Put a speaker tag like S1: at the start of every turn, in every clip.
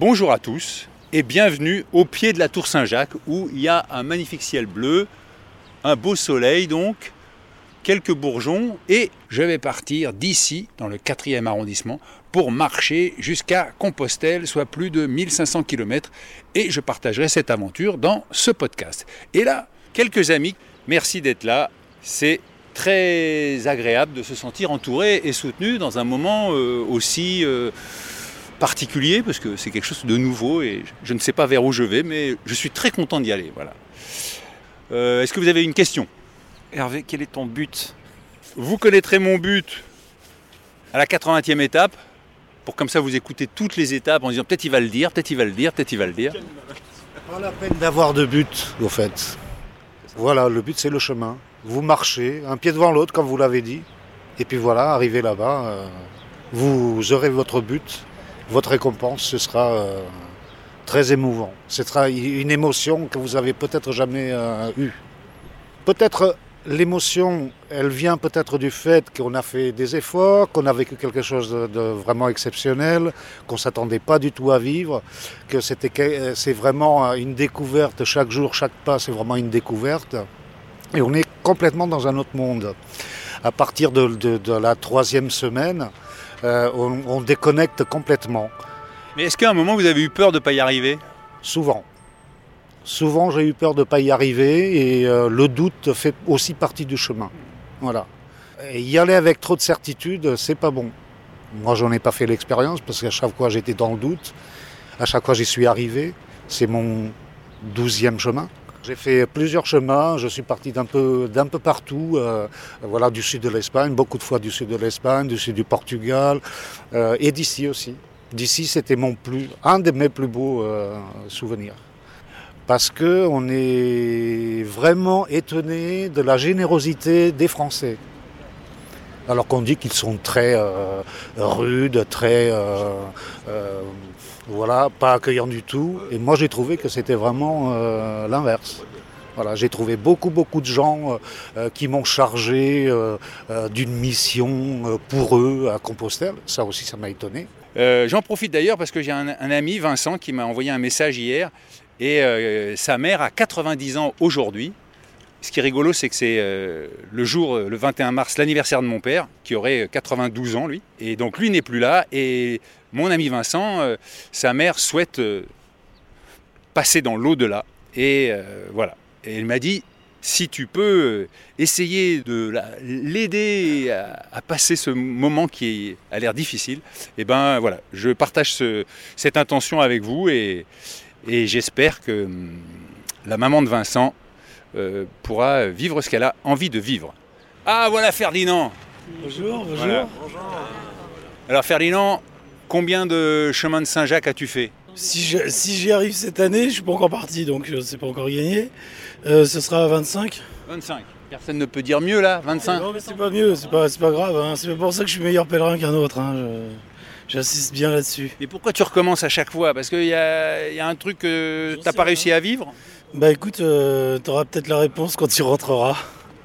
S1: Bonjour à tous et bienvenue au pied de la tour Saint-Jacques où il y a un magnifique ciel bleu, un beau soleil donc, quelques bourgeons et je vais partir d'ici dans le 4e arrondissement pour marcher jusqu'à Compostelle, soit plus de 1500 km et je partagerai cette aventure dans ce podcast. Et là, quelques amis, merci d'être là. C'est très agréable de se sentir entouré et soutenu dans un moment euh, aussi euh, particulier parce que c'est quelque chose de nouveau et je ne sais pas vers où je vais, mais je suis très content d'y aller. Voilà. Euh, Est-ce que vous avez une question?
S2: Hervé, quel est ton but?
S1: Vous connaîtrez mon but à la 80e étape, pour comme ça vous écoutez toutes les étapes en disant peut-être il va le dire, peut-être il va le dire, peut-être il va le dire.
S3: Pas la peine d'avoir de but, au fait. Voilà, le but c'est le chemin. Vous marchez, un pied devant l'autre, comme vous l'avez dit. Et puis voilà, arrivé là-bas, euh, vous aurez votre but, votre récompense, ce sera euh, très émouvant. Ce sera une émotion que vous avez peut-être jamais euh, eue. Peut-être l'émotion, elle vient peut-être du fait qu'on a fait des efforts, qu'on a vécu quelque chose de, vraiment exceptionnel, qu'on ne s'attendait pas du tout à vivre, que c'était, c'est vraiment une découverte, chaque jour, chaque pas, c'est vraiment une découverte. Et on est complètement dans un autre monde. À partir de la troisième semaine, euh, on, on déconnecte complètement,
S1: Mais est-ce qu'à un moment vous avez eu peur de ne pas y arriver?
S3: Souvent. Souvent, j'ai eu peur de ne pas y arriver et euh, le doute fait aussi partie du chemin. Voilà. Et y aller avec trop de certitude, c'est pas bon. Moi, j'en ai pas fait l'expérience parce qu'à chaque fois, j'étais dans le doute. À chaque fois, j'y suis arrivé. C'est mon douzième chemin. J'ai fait plusieurs chemins. Je suis parti d'un peu, d'un peu partout. euh, voilà, du sud de l'Espagne, beaucoup de fois du sud de l'Espagne, du sud du Portugal euh, et d'ici aussi. D'ici, c'était mon plus, un de mes plus beaux euh, souvenirs. Parce que on est vraiment étonné de la générosité des Français. Alors qu'on dit qu'ils sont très rudes, très voilà, pas accueillants du tout. Et moi, j'ai trouvé que c'était vraiment euh, l'inverse. Voilà, j'ai trouvé beaucoup, beaucoup de gens euh, euh, qui m'ont chargé d'une mission pour eux à Compostelle. Ça aussi, ça m'a étonné.
S1: J'en profite d'ailleurs parce que j'ai un, ami, Vincent, qui m'a envoyé un message hier. Et sa mère a 90 ans aujourd'hui. Ce qui est rigolo, c'est que c'est euh, le jour, euh, le 21 mars, l'anniversaire de mon père, qui aurait 92 ans, lui. Et donc lui n'est plus là. Et mon ami Vincent, euh, sa mère souhaite euh, passer dans l'au-delà. Et euh, voilà. Et elle m'a dit, si tu peux euh, essayer de la- l'aider à, passer ce moment qui a l'air difficile, et ben voilà, je partage ce- cette intention avec vous et, et j'espère que hum, la maman de Vincent euh, pourra vivre ce qu'elle a envie de vivre. Ah voilà Ferdinand
S4: Bonjour, bonjour.
S1: Voilà. Alors Ferdinand, combien de chemins de Saint-Jacques as-tu fait?
S4: Si je- si j'y arrive cette année, je suis pas encore parti, donc euh, c'est pas encore gagné. Euh, ce sera 25.
S1: 25. Personne ne peut dire mieux là, 25
S4: Non mais c'est pas mieux, c'est pas, c'est pas grave. hein. C'est pas pour ça que je suis meilleur pèlerin qu'un autre. hein. Je- J'insiste bien là-dessus.
S1: Mais pourquoi tu recommences à chaque fois? Parce qu'il y a, il y a un truc que t'as
S4: sais
S1: pas
S4: rien.
S1: réussi à vivre
S4: Bah écoute, euh, t'auras peut-être la réponse quand tu rentreras.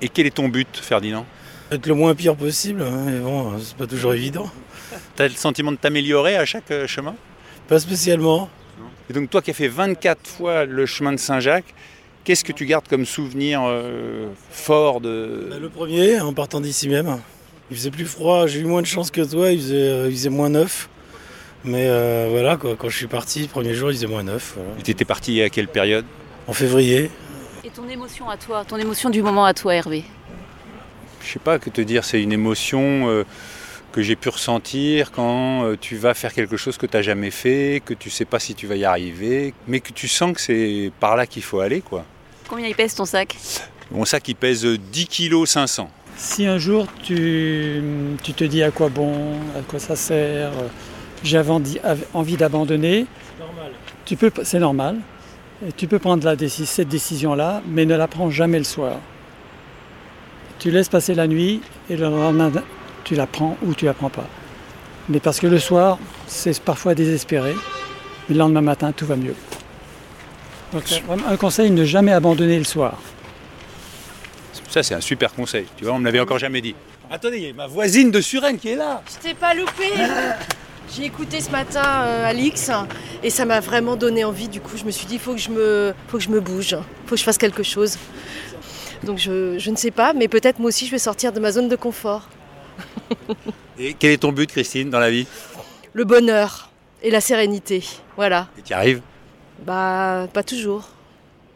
S1: Et quel est ton but, Ferdinand?
S4: Être le moins pire possible, hein, mais bon, euh, c'est pas toujours évident.
S1: T'as le sentiment de t'améliorer à chaque euh, chemin?
S4: Pas spécialement.
S1: Et donc toi qui as fait 24 fois le chemin de Saint-Jacques, qu'est-ce que tu gardes comme souvenir euh, fort de...
S4: Bah, le premier, en partant d'ici même. Il faisait plus froid, j'ai eu moins de chance que toi, il faisait, il faisait moins 9. Mais euh, voilà, quoi, quand je suis parti, le premier jour, il faisait moins 9. voilà.
S1: Tu étais parti à quelle période?
S4: En février.
S5: Et ton émotion à toi, ton émotion du moment à toi, Hervé
S1: Je sais pas que te dire, c'est une émotion euh, que j'ai pu ressentir quand euh, tu vas faire quelque chose que tu n'as jamais fait, que tu sais pas si tu vas y arriver, mais que tu sens que c'est par là qu'il faut aller. quoi.
S5: Combien il pèse ton sac
S1: Bon, ça qui pèse 10 kg 500.
S6: Si un jour tu, tu te dis à quoi bon, à quoi ça sert, euh, j'avais envie- d'abandonner,
S4: Normal.
S6: tu peux, c'est normal. Et tu peux prendre la déci- cette décision-là, mais ne la prends jamais le soir. Tu laisses passer la nuit et le lendemain, tu la prends ou tu la prends pas. Mais parce que le soir, c'est parfois désespéré, mais le lendemain matin, tout va mieux. Donc, vraiment un conseil, ne jamais abandonner le soir.
S1: Ça, c'est un super conseil. Tu vois, on ne me l'avait encore jamais dit. Attendez, il y a ma voisine de Suresnes qui est là.
S7: Je t'ai pas loupé. J'ai écouté ce matin euh, Alix Et ça m'a vraiment donné envie. Du coup, je me suis dit, il faut que je me, faut que je me bouge, faut que je fasse quelque chose. Donc je, je ne sais pas, mais peut-être moi aussi je vais sortir de ma zone de confort.
S1: Et quel est ton but, Christine, dans la vie?
S7: Le bonheur et la sérénité, voilà.
S1: Et tu y arrives?
S7: Bah, pas toujours.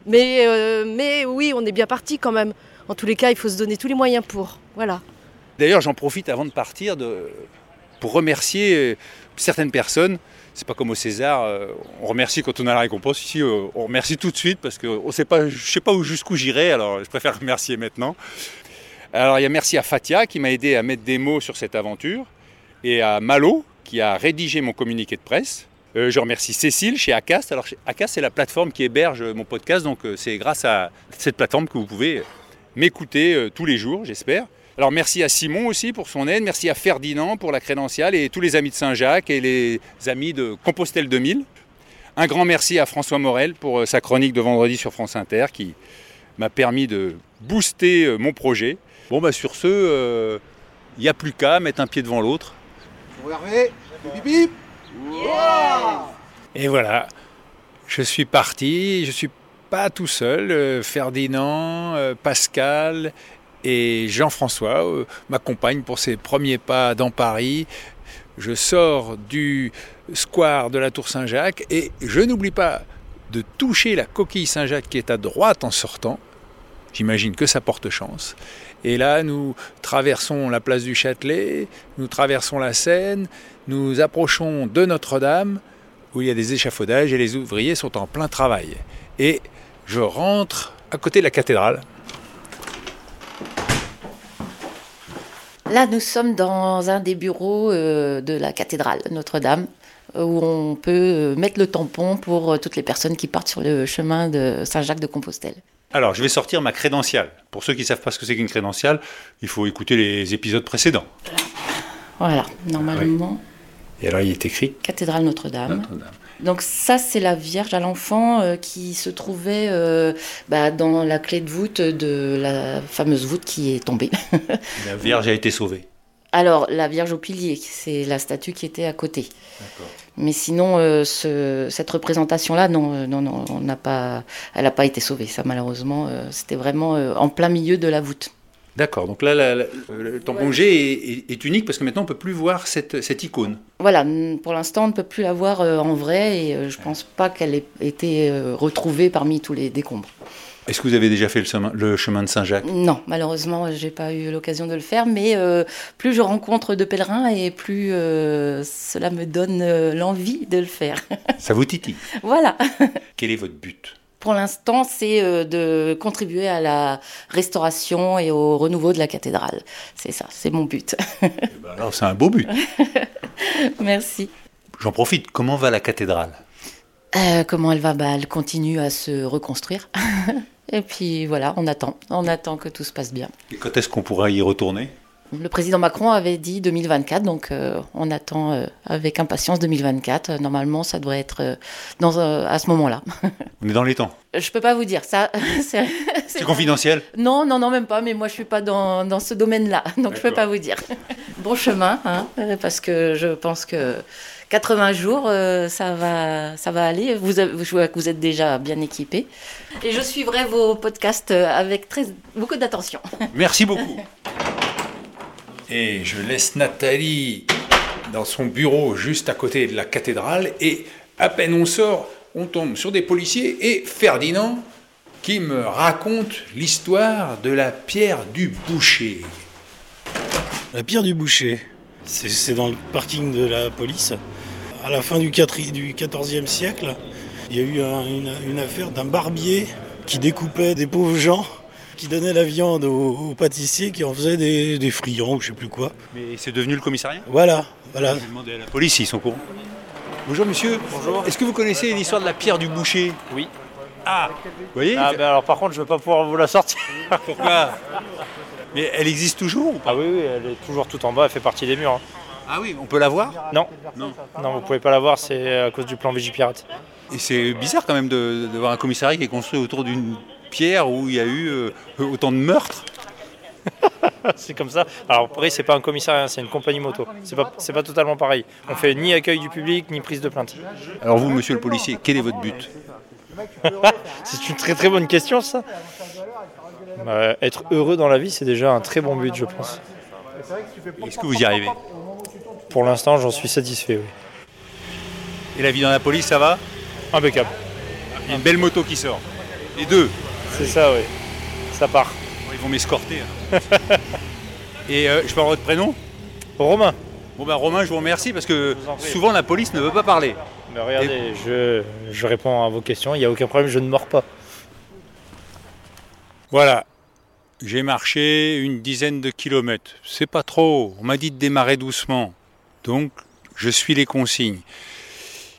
S7: Mais, euh, mais oui, on est bien parti quand même. En tous les cas, il faut se donner tous les moyens pour. Voilà.
S1: D'ailleurs, j'en profite avant de partir de, pour remercier euh, certaines personnes. C'est pas comme au César, euh, on remercie quand on a la récompense. Ici, euh, on remercie tout de suite parce que on sait pas, je sais pas où- jusqu'où j'irai, alors je préfère remercier maintenant. Alors, il y a merci à Fatia qui m'a aidé à mettre des mots sur cette aventure et à Malo qui a rédigé mon communiqué de presse. Je remercie Cécile chez Acast. Alors, Acast, c'est la plateforme qui héberge mon podcast, donc c'est grâce à cette plateforme que vous pouvez m'écouter tous les jours, j'espère. Alors merci à Simon aussi pour son aide, merci à Ferdinand pour la crédentiale et tous les amis de Saint-Jacques et les amis de Compostelle 2000. Un grand merci à François Morel pour euh, sa chronique de vendredi sur France Inter qui m'a permis de booster euh, mon projet. Bon bah sur ce, il n'y a plus qu'à mettre un pied devant l'autre. Et voilà, je suis parti, je suis pas tout seul, euh, Ferdinand, euh, Pascal et Jean-François euh, m'accompagnent pour ces premiers pas dans Paris. Je sors du square de la Tour Saint-Jacques et je n'oublie pas de toucher la coquille Saint-Jacques qui est à droite en sortant. J'imagine que ça porte chance. Et là, nous traversons la place du Châtelet, nous traversons la Seine, nous approchons de Notre-Dame, où il y a des échafaudages et les ouvriers sont en plein travail. Et je rentre à côté de la cathédrale.
S8: Là, nous sommes dans un des bureaux euh, de la cathédrale Notre-Dame, où on peut euh, mettre le tampon pour euh, toutes les personnes qui partent sur le chemin de Saint-Jacques de Compostelle.
S1: Alors, je vais sortir ma crédentiale. Pour ceux qui ne savent pas ce que c'est qu'une crédentiale, il faut écouter les épisodes précédents.
S8: Voilà, normalement,
S1: Et alors, il est écrit
S8: cathédrale Notre-Dame.
S1: Notre-Dame.
S8: Donc ça, c'est la Vierge à l'enfant euh, qui se trouvait euh, bah, dans la clé de voûte de la fameuse voûte qui est tombée.
S1: La Vierge a été sauvée.
S8: Alors, la Vierge au pilier, c'est la statue qui était à côté. Mais sinon, euh, ce- cette représentation-là, non, non, non, on n'a pas, elle n'a pas été sauvée. Ça, malheureusement, euh, c'était vraiment euh, en plein milieu de la voûte.
S1: D'accord, donc là, la- la- le tampon G est, est- est unique parce que maintenant, on ne peut plus voir cette, cette icône.
S8: Voilà, pour l'instant, on ne peut plus la voir euh, en vrai et euh, je pense pas qu'elle ait été euh, retrouvée parmi tous les décombres.
S1: Est-ce que vous avez déjà fait le chemin, le chemin de Saint-Jacques?
S8: Non, malheureusement, j'ai pas eu l'occasion de le faire, mais plus je rencontre de pèlerins et plus cela me donne l'envie de le faire.
S1: Ça vous titille?
S8: Voilà.
S1: Quel est votre but?
S8: Pour l'instant, c'est euh, de contribuer à la restauration et au renouveau de la cathédrale. C'est ça, c'est mon but.
S1: Eh ben Alors, c'est un beau but.
S8: Merci.
S1: J'en profite, comment va la cathédrale?
S8: Euh, comment elle va? Bah, Elle continue à se reconstruire. et puis voilà, on attend. On attend que tout se passe bien.
S1: Et quand est-ce qu'on pourra y retourner?
S8: Le président Macron avait dit 2024, donc euh, on attend euh, avec impatience 2024. Euh, Normalement, ça devrait être dans, à ce moment-là.
S1: On est dans les temps.
S8: Je peux pas vous dire ça. c'est-
S1: confidentiel?
S8: Non, non, non, même pas. Mais moi, je suis pas dans, dans ce domaine-là, donc je peux
S1: D'accord.
S8: pas vous dire. bon chemin, hein, parce que je pense que 80 jours, euh, ça va, ça va aller. Vous, avez- je vois que vous êtes déjà bien équipés, et je suivrai vos podcasts avec très beaucoup d'attention.
S1: Merci beaucoup. Et je laisse Nathalie dans son bureau juste à côté de la cathédrale et à peine on sort, on tombe sur des policiers et Ferdinand qui me raconte l'histoire de la pierre du boucher.
S4: La pierre du boucher, c'est dans le parking de la police. À la fin du, 4 du 14e siècle, il y a eu un- une, une affaire d'un barbier qui découpait des pauvres gens, qui donnait la viande aux, aux pâtissiers, qui en faisaient des, des friands ou je sais plus quoi.
S1: Mais c'est devenu le commissariat?
S4: Voilà, voilà.
S1: Je vais demander à la police s'ils sont courants. Bonjour monsieur. Bonjour. Est-ce que vous connaissez l'histoire de la pierre du boucher?
S9: Oui.
S1: Ah Vous voyez
S9: Ah ben alors par contre je vais pas pouvoir vous la sortir.
S1: Pourquoi? Mais elle existe toujours ou pas?
S9: Ah oui oui elle est toujours tout en bas, elle fait partie des murs. hein.
S1: Ah oui, on peut la voir?
S9: Non,
S1: Non.
S9: non vous pouvez pas la voir, c'est à cause du plan Vigipirate.
S1: Et c'est bizarre quand même de, de voir un commissariat qui est construit autour d'une pierre où il y a eu euh, autant de meurtres.
S9: c'est comme ça. Alors après, c'est pas un commissariat, c'est une compagnie moto. C'est pas, c'est pas totalement pareil. On fait ni accueil du public, ni prise de plainte.
S1: Alors vous, monsieur le policier, quel est votre but?
S9: C'est une très très bonne question, ça. Euh, être heureux dans la vie, c'est déjà un très bon but, je pense.
S1: Est-ce que vous y arrivez?
S9: Pour l'instant, j'en suis satisfait, oui.
S1: Et la vie dans la police, ça va?
S9: Impeccable.
S1: Il y a une belle moto qui sort. Les deux.
S9: C'est ça, oui. Ça part.
S1: Ils vont m'escorter. hein. Et euh, je avoir votre prénom?
S9: Romain.
S1: Bon ben Romain, je vous remercie parce que
S9: vous en prie.
S1: souvent la police ne veut pas parler.
S9: Mais regardez, je, je réponds à vos questions, il n'y a aucun problème, je ne mords pas.
S1: Voilà. J'ai marché une dizaine de kilomètres. C'est pas trop. On m'a dit de démarrer doucement. Donc, je suis les consignes.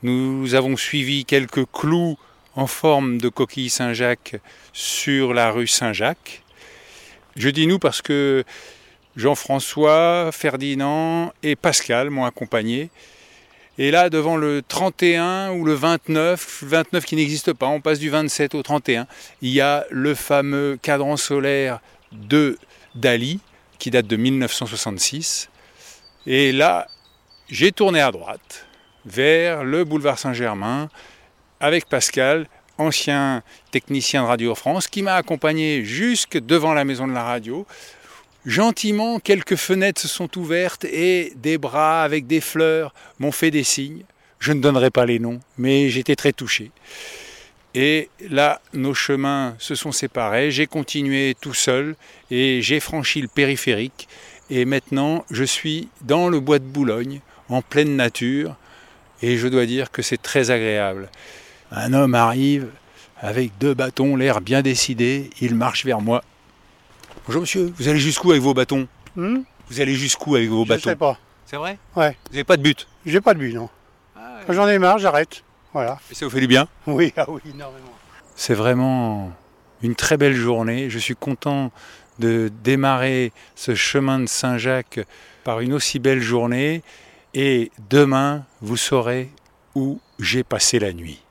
S1: Nous avons suivi quelques clous en forme de coquille Saint-Jacques sur la rue Saint-Jacques. Je dis nous parce que Jean-François, Ferdinand et Pascal m'ont accompagné. Et là, devant le 31 ou le 29, le 29 qui n'existe pas, on passe du 27 au 31, il y a le fameux cadran solaire de Dali, qui date de 1966. Et là, j'ai tourné à droite, vers le boulevard Saint-Germain, avec Pascal, ancien technicien de Radio France, qui m'a accompagné jusque devant la maison de la radio. Gentiment, quelques fenêtres se sont ouvertes et des bras avec des fleurs m'ont fait des signes. Je ne donnerai pas les noms, mais j'étais très touché. Et là, nos chemins se sont séparés. J'ai continué tout seul et j'ai franchi le périphérique. Et maintenant, je suis dans le bois de Boulogne, en pleine nature. Et je dois dire que c'est très agréable. Un homme arrive avec deux bâtons, l'air bien décidé. Il marche vers moi. Bonjour monsieur, vous allez jusqu'où avec vos bâtons?
S10: Hmm?
S1: Vous allez jusqu'où avec vos
S10: Je
S1: bâtons?
S10: sais pas.
S1: C'est vrai?
S10: Ouais.
S1: Vous n'avez pas de but?
S10: J'ai pas de but, non. Quand j'en ai marre, j'arrête. Voilà.
S1: Et ça vous fait du bien?
S10: Oui, ah oui, énormément.
S1: C'est vraiment une très belle journée. Je suis content de démarrer ce chemin de Saint-Jacques par une aussi belle journée. Et demain, vous saurez où j'ai passé la nuit.